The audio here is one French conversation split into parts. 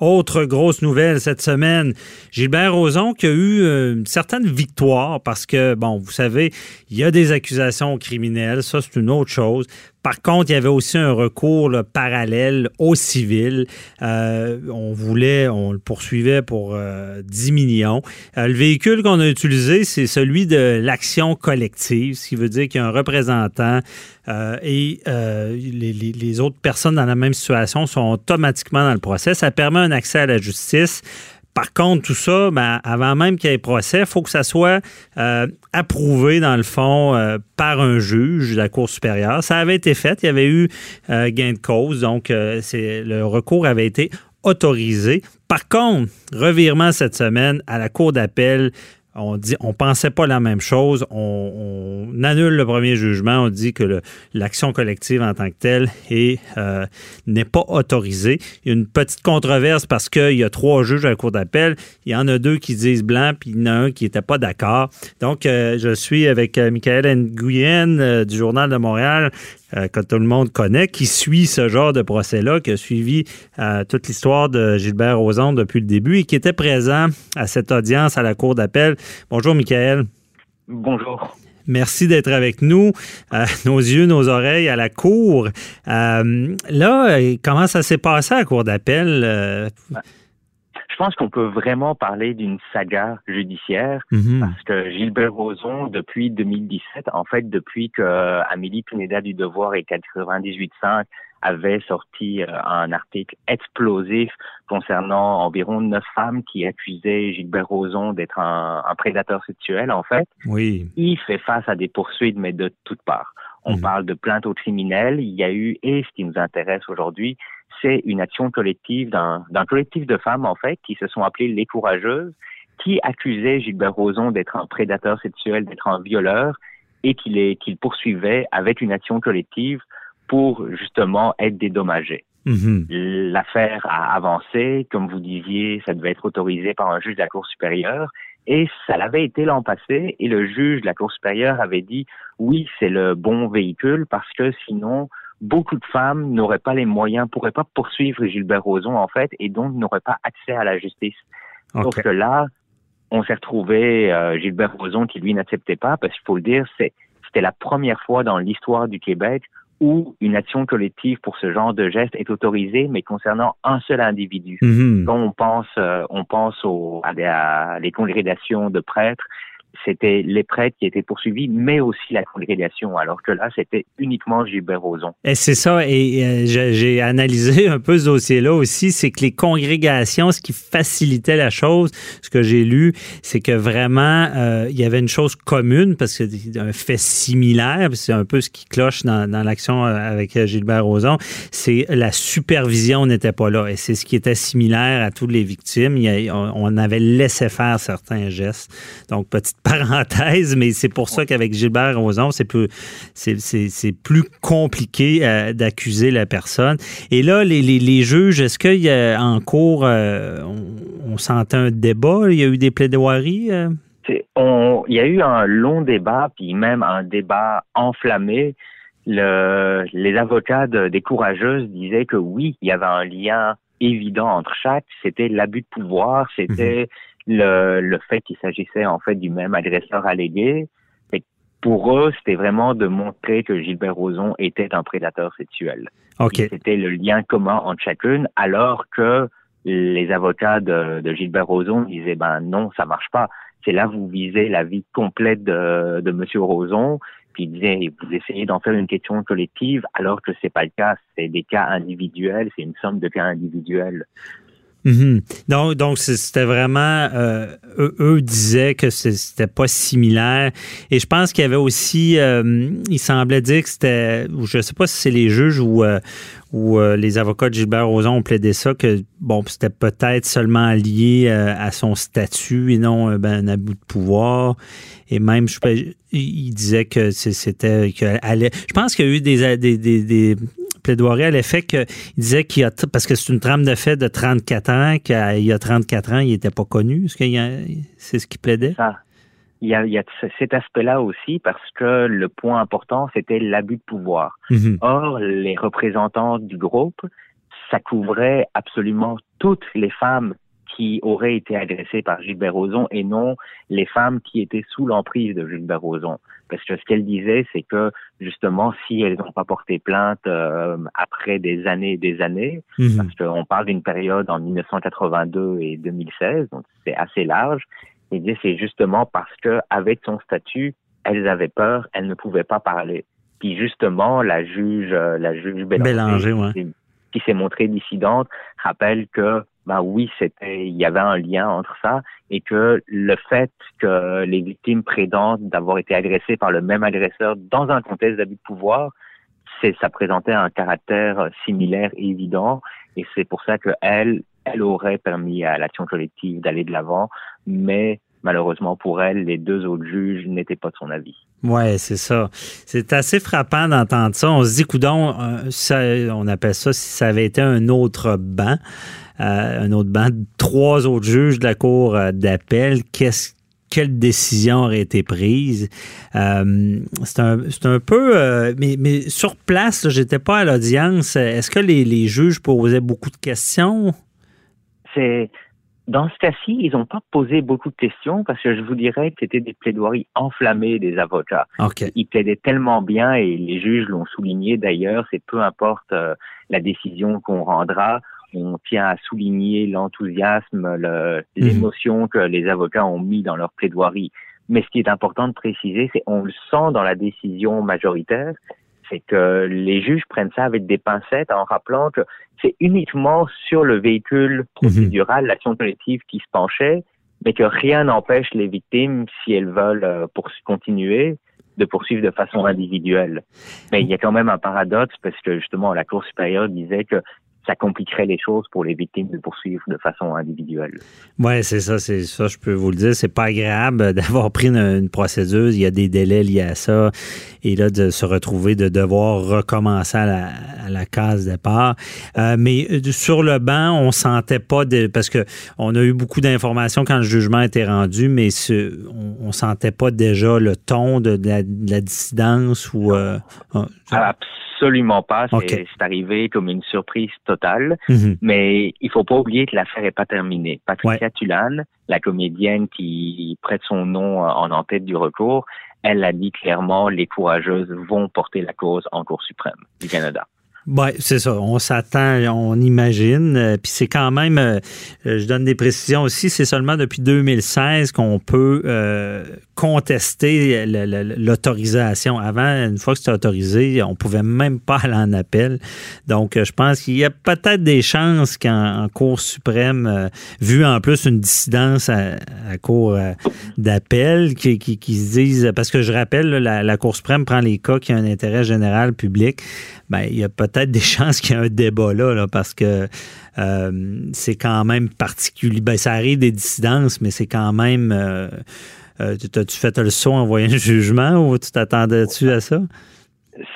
Autre grosse nouvelle cette semaine, Gilbert Rozon qui a eu euh, une certaine victoire parce que, bon, vous savez, il y a des accusations criminelles, ça c'est une autre chose. Par contre, il y avait aussi un recours parallèle au civil. Euh, on voulait, on le poursuivait pour 10 euh, millions. le véhicule qu'on a utilisé, c'est celui de l'action collective, ce qui veut dire qu'il y a un représentant et les, les, autres personnes dans la même situation sont automatiquement dans le procès. Ça permet un accès à la justice. Par contre, tout ça, ben, avant même qu'il y ait procès, il faut que ça soit euh, approuvé, dans le fond, euh, par un juge de la Cour supérieure. Ça avait été fait. Il y avait eu euh, gain de cause. Donc, c'est, le recours avait été autorisé. Par contre, revirement cette semaine à la Cour d'appel, on dit, on pensait pas la même chose. On, annule le premier jugement. On dit que l'action collective en tant que telle euh, n'est pas autorisée. Il y a une petite controverse parce qu'il y a trois juges à la cour d'appel. Il y en a deux qui disent blanc, puis il y en a un qui n'était pas d'accord. Donc, euh, je suis avec euh, Michael Nguyen du Journal de Montréal euh, que tout le monde connaît, qui suit ce genre de procès-là, qui a suivi euh, toute l'histoire de Gilbert Rozon depuis le début et qui était présent à cette audience à la Cour d'appel. Bonjour, Michael. Bonjour. Merci d'être avec nous, euh, nos yeux, nos oreilles à la cour. là, comment ça s'est passé à la cour d'appel? Je pense qu'on peut vraiment parler d'une saga judiciaire mhm. parce que Gilbert Rozon, depuis 2017, en fait, depuis que Amélie Pineda du Devoir et 98.5 avaient sorti euh, un article explosif concernant environ neuf femmes qui accusaient Gilbert Rozon d'être un, prédateur sexuel, en fait. Oui. Il fait face à des poursuites, mais de toutes parts. On mhm. parle de plaintes aux criminels. Il y a eu, et ce qui nous intéresse aujourd'hui, c'est une action collective d'un collectif de femmes, en fait, qui se sont appelées les courageuses, qui accusaient Gilbert Rozon d'être un prédateur sexuel, d'être un violeur, et qu'il qu'il poursuivait avec une action collective pour justement être dédommagé. Mhm. L'affaire a avancé, comme vous disiez, ça devait être autorisé par un juge de la Cour supérieure, et ça l'avait été l'an passé, et le juge de la Cour supérieure avait dit oui, c'est le bon véhicule parce que sinon beaucoup de femmes n'auraient pas les moyens, pourraient pas poursuivre Gilbert Rozon, en fait, et donc n'auraient pas accès à la justice. Sauf que là, on s'est retrouvé euh, Gilbert Rozon qui, lui, n'acceptait pas, parce qu'il faut le dire, c'était la première fois dans l'histoire du Québec où une action collective pour ce genre de geste est autorisée, mais concernant un seul individu. Mm-hmm. Quand on pense, euh, on pense aux, à, à les congrégations de prêtres, c'était les prêtres qui étaient poursuivis, mais aussi la congrégation, alors que là, c'était uniquement Gilbert Rozon. Et c'est ça, et euh, j'ai analysé un peu ce dossier-là aussi, c'est que les congrégations, ce qui facilitait la chose, ce que j'ai lu, c'est que vraiment, euh, il y avait une chose commune, parce que un fait similaire, c'est un peu ce qui cloche dans, l'action euh, avec Gilbert Rozon, c'est la supervision n'était pas là, et c'est ce qui était similaire à toutes les victimes. on avait laissé faire certains gestes. Donc, petite parenthèse, mais c'est pour ça qu'avec Gilbert Rozon, c'est plus, c'est, plus compliqué euh, d'accuser la personne. Et là, les, les, juges, est-ce qu'il y a en cours, euh, on, sentait un débat? Il y a eu des plaidoiries? Euh? il y a eu un long débat, puis même un débat enflammé. Le, les avocats des courageuses disaient que oui, il y avait un lien évident entre chaque. C'était l'abus de pouvoir, c'était mhm le, le fait qu'il s'agissait en fait du même agresseur allégué. pour eux, c'était vraiment de montrer que Gilbert Rozon était un prédateur sexuel. C'était le lien commun entre chacune, alors que les avocats de, de Gilbert Rozon disaient ben non, ça marche pas. C'est là vous visez la vie complète de, de Monsieur Rozon, puis ils disaient vous essayez d'en faire une question collective, alors que c'est pas le cas. C'est des cas individuels, c'est une somme de cas individuels. Mhm. Donc, donc c'était vraiment euh, eux, disaient que c'était pas similaire. Et je pense qu'il y avait aussi, euh, il semblait dire que c'était, je sais pas si c'est les juges ou euh, ou les avocats de Gilbert Rozon ont plaidé ça que bon, c'était peut-être seulement lié à son statut et non ben, un abus de pouvoir. Et même, je, il disait que c'était que je pense qu'il y a eu des, des, des plaidoirie à l'effet qu'il disait qu'il y a, parce que c'est une trame de fait de 34 ans, qu'il y a 34 ans, il n'était pas connu. Est-ce qu'il c'est ce qu'il plaidait? Il y, a, il y a cet aspect-là aussi parce que le point important, c'était l'abus de pouvoir. Mm-hmm. Or, les représentants du groupe ça couvrait absolument toutes les femmes qui auraient été agressées par Gilbert Rozon et non les femmes qui étaient sous l'emprise de Gilbert Rozon. Parce que ce qu'elle disait, c'est que justement, si elles n'ont pas porté plainte euh, après des années et des années, mhm. parce qu'on parle d'une période en 1982 et 2016, donc c'est assez large, il disait c'est justement parce que avec son statut, elles avaient peur, elles ne pouvaient pas parler. Puis justement, la juge, euh, la juge Bélanger, qui s'est montrée dissidente, rappelle que bah oui, c'était, il y avait un lien entre ça et que le fait que les victimes prétendent d'avoir été agressées par le même agresseur dans un contexte d'abus de pouvoir, c'est, ça présentait un caractère similaire et évident et c'est pour ça que elle, elle aurait permis à l'action collective d'aller de l'avant, mais malheureusement pour elle, les deux autres juges n'étaient pas de son avis. Ouais, c'est ça. C'est assez frappant d'entendre ça. On se dit, coudon, euh, on appelle ça si ça avait été un autre banc, euh, un autre banc, trois autres juges de la cour euh, d'appel. Qu'est-ce quelle décision aurait été prise? c'est un, peu... mais, mais, sur place, j'étais pas à l'audience. Est-ce que les, les, juges posaient beaucoup de questions? C'est dans ce cas-ci, ils n'ont pas posé beaucoup de questions parce que je vous dirais que c'était des plaidoiries enflammées des avocats. Ils plaidaient tellement bien et les juges l'ont souligné d'ailleurs, c'est peu importe euh, la décision qu'on rendra, on tient à souligner l'enthousiasme, mhm. l'émotion que les avocats ont mis dans leur plaidoirie. Mais ce qui est important de préciser, c'est on le sent dans la décision majoritaire, c'est que les juges prennent ça avec des pincettes en rappelant que c'est uniquement sur le véhicule procédural, l'action collective qui se penchait, mais que rien n'empêche les victimes, si elles veulent euh, pour continuer, de poursuivre de façon individuelle. Mais il y a quand même un paradoxe parce que justement la Cour supérieure disait que ça compliquerait les choses pour les victimes de poursuivre de façon individuelle. Oui, c'est ça, c'est ça, je peux vous le dire. C'est pas agréable d'avoir pris une, procédure. Il y a des délais liés à ça. Et là, de se retrouver, de devoir recommencer à la, à la case départ. Euh, mais euh, sur le banc, on sentait pas de. Parce que on a eu beaucoup d'informations quand le jugement était rendu, mais ce, on, sentait pas déjà le ton de, la, dissidence ou. Euh, ah, absolument pas. C'est arrivé comme une surprise totale. Mhm. Mais il faut pas oublier que l'affaire est pas terminée. Patricia Tulane, la comédienne qui prête son nom en en-tête du recours, elle a dit clairement les courageuses vont porter la cause en Cour suprême du Canada. Oui, c'est ça. On s'attend, on imagine. Euh, puis c'est quand même, euh, euh, je donne des précisions aussi, c'est seulement depuis 2016 qu'on peut contester l'autorisation. Avant, une fois que c'était autorisé, on pouvait même pas aller en appel. Donc, je pense qu'il y a peut-être des chances qu'en Cour suprême, vu en plus une dissidence à, la Cour d'appel, qui, qui, se disent, parce que je rappelle, la, la Cour suprême prend les cas qui ont un intérêt général public. Ben, il y a peut-être des chances qu'il y ait un débat là, parce que euh, c'est quand même particulier. Ben, ça arrive des dissidences, mais c'est quand même. Euh, euh As-tu fait le saut en voyant le jugement ou tu t'attendais-tu à ça?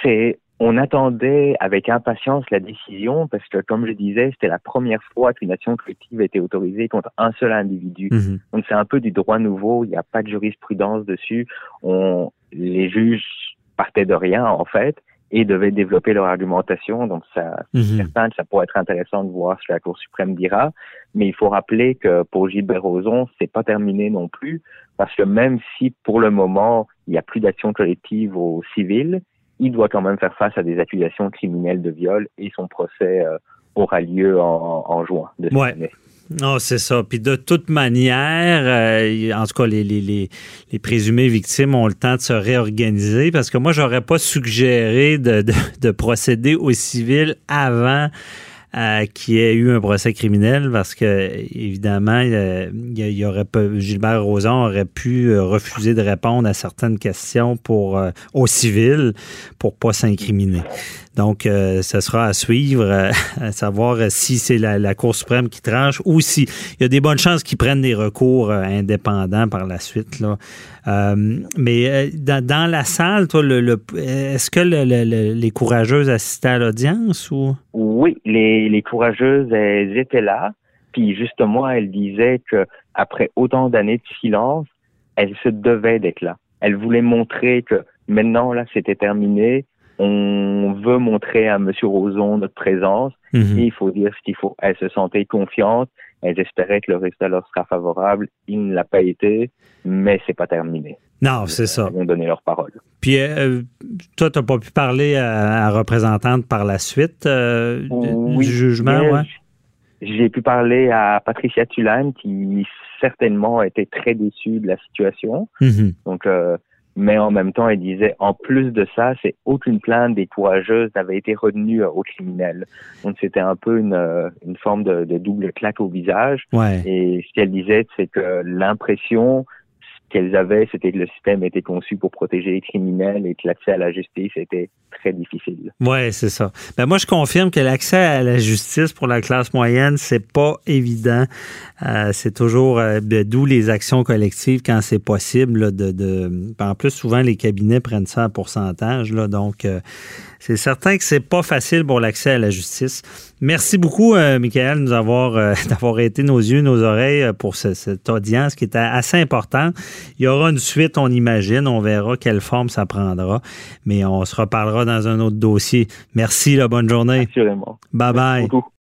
C'est. On attendait avec impatience la décision parce que, comme je disais, c'était la première fois qu'une action collective a été autorisée contre un seul individu. Mm-hmm. Donc, c'est un peu du droit nouveau. Il n'y a pas de jurisprudence dessus. On, les juges partaient de rien, en fait et devaient développer leur argumentation. Donc, ça, mm ça pourrait être intéressant de voir ce que la Cour suprême dira. Mais il faut rappeler que pour Gilbert Rozon, c'est pas terminé non plus, parce que même si pour le moment il n'y a plus d'action collective au civil, il doit quand même faire face à des accusations criminelles de viol et son procès euh, aura lieu en, en juin de cette année. Non, c'est ça. Puis de toute manière, euh, en tout cas, les, les, les, les, présumés victimes ont le temps de se réorganiser parce que moi, j'aurais pas suggéré de, de, de procéder au civil avant euh, qu'il y ait eu un procès criminel parce que, évidemment, il y, aurait Gilbert Rozon aurait pu euh, refuser de répondre à certaines questions pour, au civil pour pas s'incriminer. Donc, euh, ce sera à suivre, euh, à savoir si c'est la, Cour suprême qui tranche ou si il y a des bonnes chances qu'ils prennent des recours euh, indépendants par la suite. Là. mais dans, la salle, toi, le, est-ce que les courageuses assistaient à l'audience ou? Oui, les, les courageuses, elles étaient là. Puis justement, elles disaient que après autant d'années de silence, elles se devaient d'être là. Elles voulaient montrer que maintenant, là, c'était terminé on veut montrer à M. Roson notre présence Mhm. et il faut dire ce qu'il faut. Elle se sentait confiante, elle espérait que le résultat leur sera favorable. Il ne l'a pas été, mais c'est pas terminé. Non, c'est ça. Ils ont donné leur parole. Puis, euh, toi, tu n'as pas pu parler à, à la représentante par la suite euh, du- Oui, du jugement, ouais? J'ai pu parler à Patricia Tulane qui certainement était très déçue de la situation. Mhm. Donc, euh, mais en même temps, elle disait, en plus de ça, c'est aucune plainte des courageuses n'avait été retenue euh, au criminel. Donc, c'était un peu une, euh, une forme de, de double claque au visage. Ouais. Et ce qu'elle disait, c'est que l'impression qu'elles avaient, c'était que le système était conçu pour protéger les criminels et que l'accès à la justice était très difficile. Oui, c'est ça. Ben moi, je confirme que l'accès à la justice pour la classe moyenne, c'est pas évident. Euh, c'est toujours euh, de- d'où les actions collectives quand c'est possible. là, de, de, en plus, souvent, les cabinets prennent ça en pourcentage. Là, donc, euh, c'est certain que c'est pas facile pour l'accès à la justice. Merci beaucoup, euh, Michael, de nous avoir, euh, d'avoir été nos yeux, nos oreilles euh, pour ce- cette audience qui était assez importante. Il y aura une suite, on imagine. On verra quelle forme ça prendra. Mais on se reparlera dans un autre dossier. Merci, la bonne journée. Assurément. Bye bye. Beaucoup.